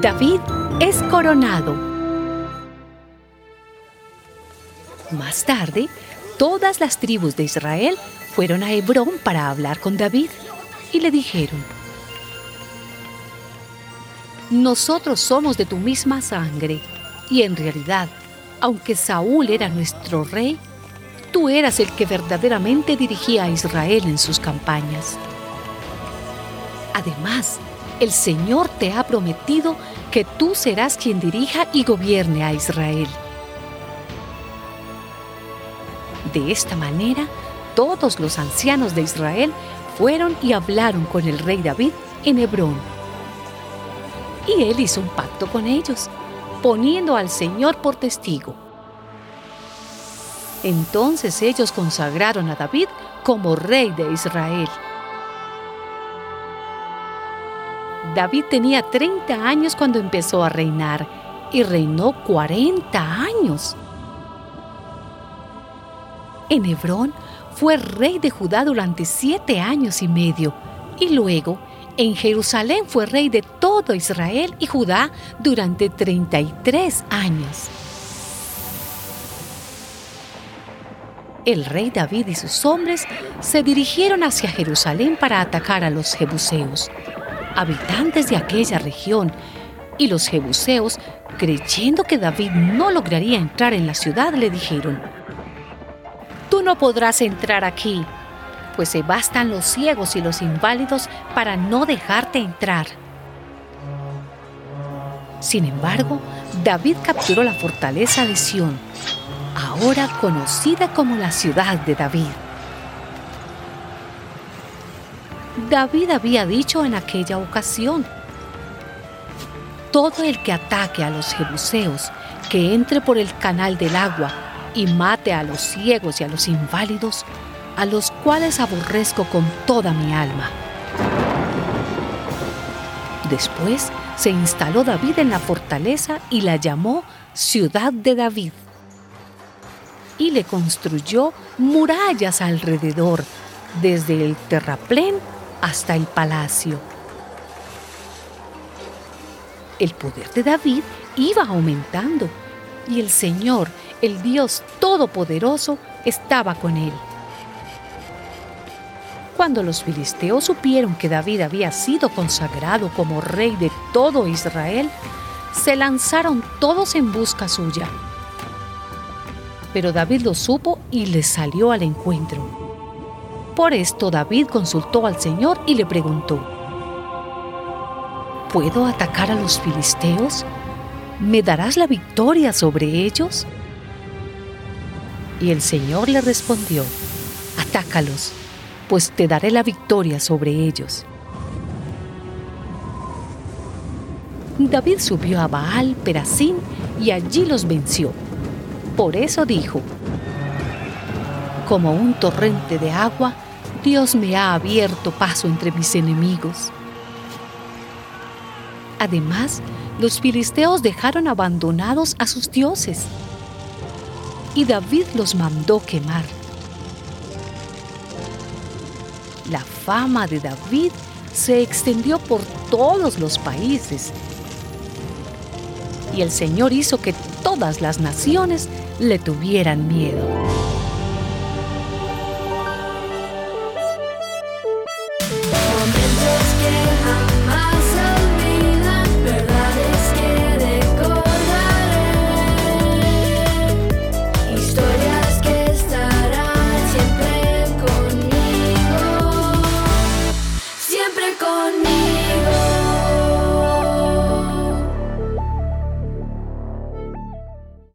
David es coronado. Más tarde, todas las tribus de Israel fueron a Hebrón para hablar con David y le dijeron, nosotros somos de tu misma sangre y en realidad, aunque Saúl era nuestro rey, tú eras el que verdaderamente dirigía a Israel en sus campañas. Además, el Señor te ha prometido que tú serás quien dirija y gobierne a Israel. De esta manera, todos los ancianos de Israel fueron y hablaron con el rey David en Hebrón. Y él hizo un pacto con ellos, poniendo al Señor por testigo. Entonces ellos consagraron a David como rey de Israel. David tenía 30 años cuando empezó a reinar y reinó 40 años. En Hebrón fue rey de Judá durante siete años y medio y luego en Jerusalén fue rey de todo Israel y Judá durante 33 años. El rey David y sus hombres se dirigieron hacia Jerusalén para atacar a los jebuseos habitantes de aquella región, y los jebuseos, creyendo que David no lograría entrar en la ciudad, le dijeron, Tú no podrás entrar aquí, pues se bastan los ciegos y los inválidos para no dejarte entrar. Sin embargo, David capturó la fortaleza de Sión, ahora conocida como la ciudad de David. David había dicho en aquella ocasión, todo el que ataque a los jebuseos, que entre por el canal del agua y mate a los ciegos y a los inválidos, a los cuales aborrezco con toda mi alma. Después se instaló David en la fortaleza y la llamó Ciudad de David. Y le construyó murallas alrededor, desde el terraplén hasta el palacio. El poder de David iba aumentando y el Señor, el Dios Todopoderoso, estaba con él. Cuando los filisteos supieron que David había sido consagrado como rey de todo Israel, se lanzaron todos en busca suya. Pero David lo supo y les salió al encuentro. Por esto David consultó al Señor y le preguntó, ¿puedo atacar a los filisteos? ¿Me darás la victoria sobre ellos? Y el Señor le respondió, atácalos, pues te daré la victoria sobre ellos. David subió a Baal Perasín y allí los venció. Por eso dijo, como un torrente de agua, Dios me ha abierto paso entre mis enemigos. Además, los filisteos dejaron abandonados a sus dioses y David los mandó quemar. La fama de David se extendió por todos los países y el Señor hizo que todas las naciones le tuvieran miedo.